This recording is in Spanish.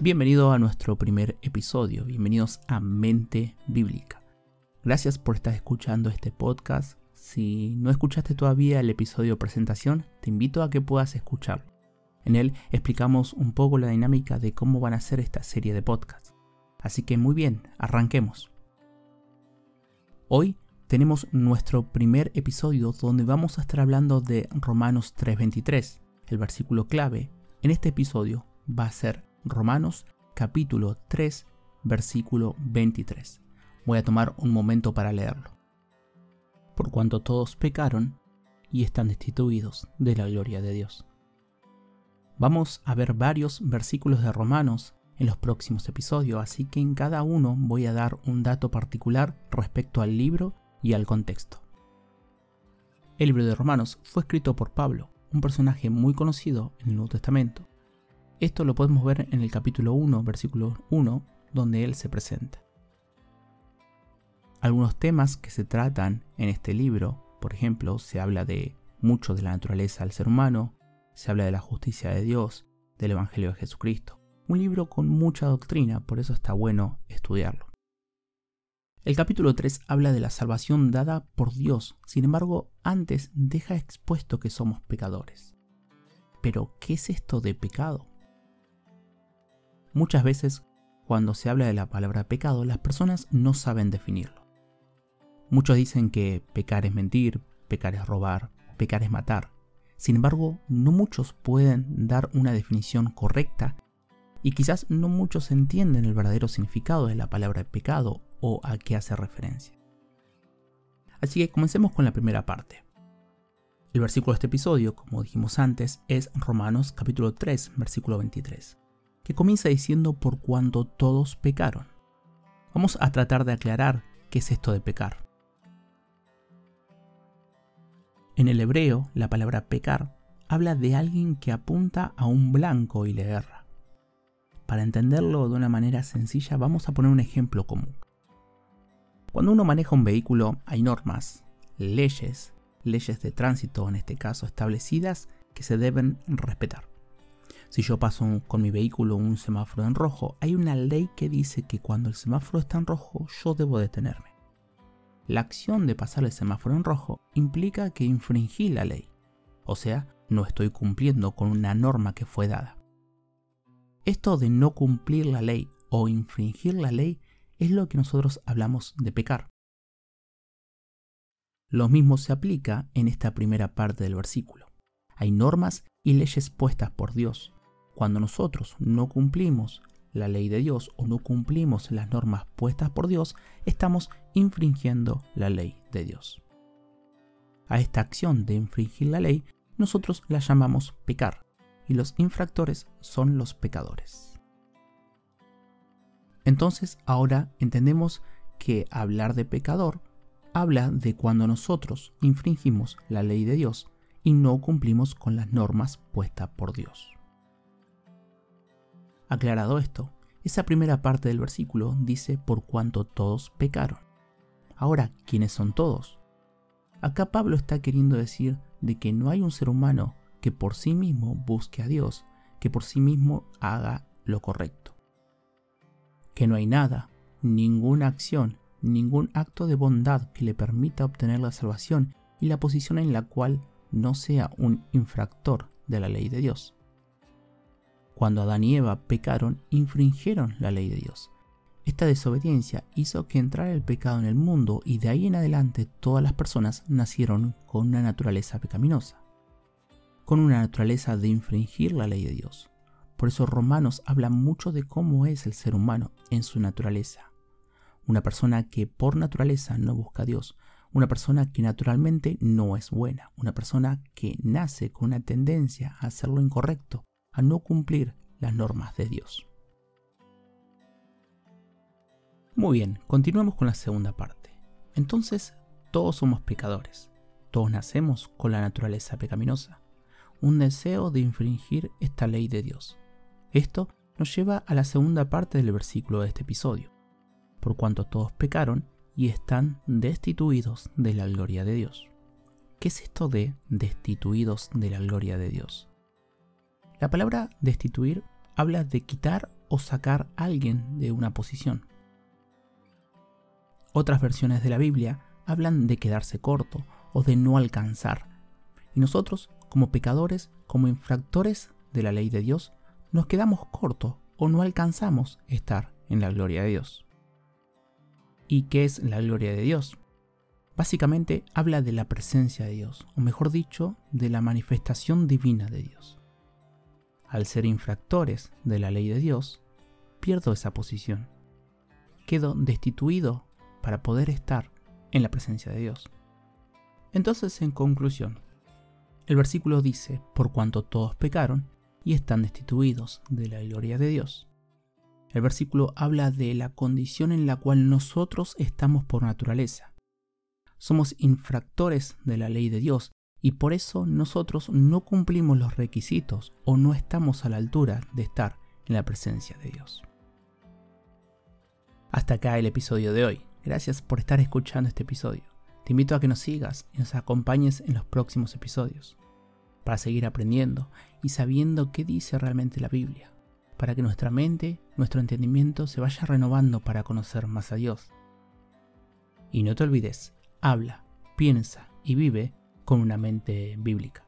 Bienvenido a nuestro primer episodio, bienvenidos a Mente Bíblica. Gracias por estar escuchando este podcast. Si no escuchaste todavía el episodio presentación, te invito a que puedas escucharlo. En él explicamos un poco la dinámica de cómo van a ser esta serie de podcasts. Así que muy bien, arranquemos. Hoy tenemos nuestro primer episodio donde vamos a estar hablando de Romanos 3:23. El versículo clave en este episodio va a ser Romanos capítulo 3, versículo 23. Voy a tomar un momento para leerlo. Por cuanto todos pecaron y están destituidos de la gloria de Dios. Vamos a ver varios versículos de Romanos en los próximos episodios, así que en cada uno voy a dar un dato particular respecto al libro y al contexto. El libro de Romanos fue escrito por Pablo, un personaje muy conocido en el Nuevo Testamento. Esto lo podemos ver en el capítulo 1, versículo 1, donde él se presenta. Algunos temas que se tratan en este libro, por ejemplo, se habla de mucho de la naturaleza del ser humano, se habla de la justicia de Dios, del Evangelio de Jesucristo. Un libro con mucha doctrina, por eso está bueno estudiarlo. El capítulo 3 habla de la salvación dada por Dios, sin embargo, antes deja expuesto que somos pecadores. Pero, ¿qué es esto de pecado? Muchas veces, cuando se habla de la palabra pecado, las personas no saben definirlo. Muchos dicen que pecar es mentir, pecar es robar, pecar es matar. Sin embargo, no muchos pueden dar una definición correcta y quizás no muchos entienden el verdadero significado de la palabra pecado o a qué hace referencia. Así que comencemos con la primera parte. El versículo de este episodio, como dijimos antes, es Romanos capítulo 3, versículo 23 que comienza diciendo por cuanto todos pecaron. Vamos a tratar de aclarar qué es esto de pecar. En el hebreo, la palabra pecar habla de alguien que apunta a un blanco y le erra. Para entenderlo de una manera sencilla, vamos a poner un ejemplo común. Cuando uno maneja un vehículo, hay normas, leyes, leyes de tránsito en este caso establecidas que se deben respetar. Si yo paso con mi vehículo un semáforo en rojo, hay una ley que dice que cuando el semáforo está en rojo yo debo detenerme. La acción de pasar el semáforo en rojo implica que infringí la ley, o sea, no estoy cumpliendo con una norma que fue dada. Esto de no cumplir la ley o infringir la ley es lo que nosotros hablamos de pecar. Lo mismo se aplica en esta primera parte del versículo. Hay normas y leyes puestas por Dios, cuando nosotros no cumplimos la ley de Dios o no cumplimos las normas puestas por Dios, estamos infringiendo la ley de Dios. A esta acción de infringir la ley, nosotros la llamamos pecar, y los infractores son los pecadores. Entonces ahora entendemos que hablar de pecador habla de cuando nosotros infringimos la ley de Dios y no cumplimos con las normas puestas por Dios. Aclarado esto, esa primera parte del versículo dice por cuanto todos pecaron. Ahora, ¿quiénes son todos? Acá Pablo está queriendo decir de que no hay un ser humano que por sí mismo busque a Dios, que por sí mismo haga lo correcto. Que no hay nada, ninguna acción, ningún acto de bondad que le permita obtener la salvación y la posición en la cual no sea un infractor de la ley de Dios. Cuando Adán y Eva pecaron, infringieron la ley de Dios. Esta desobediencia hizo que entrara el pecado en el mundo y de ahí en adelante todas las personas nacieron con una naturaleza pecaminosa, con una naturaleza de infringir la ley de Dios. Por eso Romanos habla mucho de cómo es el ser humano en su naturaleza. Una persona que por naturaleza no busca a Dios, una persona que naturalmente no es buena, una persona que nace con una tendencia a hacer lo incorrecto, a no cumplir las normas de Dios. Muy bien, continuamos con la segunda parte. Entonces, todos somos pecadores, todos nacemos con la naturaleza pecaminosa, un deseo de infringir esta ley de Dios. Esto nos lleva a la segunda parte del versículo de este episodio. Por cuanto todos pecaron y están destituidos de la gloria de Dios. ¿Qué es esto de destituidos de la gloria de Dios? La palabra destituir habla de quitar o sacar a alguien de una posición. Otras versiones de la Biblia hablan de quedarse corto o de no alcanzar. Y nosotros, como pecadores, como infractores de la ley de Dios, nos quedamos cortos o no alcanzamos estar en la gloria de Dios. ¿Y qué es la gloria de Dios? Básicamente habla de la presencia de Dios, o mejor dicho, de la manifestación divina de Dios. Al ser infractores de la ley de Dios, pierdo esa posición. Quedo destituido para poder estar en la presencia de Dios. Entonces, en conclusión, el versículo dice, por cuanto todos pecaron y están destituidos de la gloria de Dios. El versículo habla de la condición en la cual nosotros estamos por naturaleza somos infractores de la ley de Dios y por eso nosotros no cumplimos los requisitos o no estamos a la altura de estar en la presencia de Dios. Hasta acá el episodio de hoy. Gracias por estar escuchando este episodio. Te invito a que nos sigas y nos acompañes en los próximos episodios para seguir aprendiendo y sabiendo qué dice realmente la Biblia, para que nuestra mente, nuestro entendimiento se vaya renovando para conocer más a Dios. Y no te olvides, habla, piensa y vive con una mente bíblica.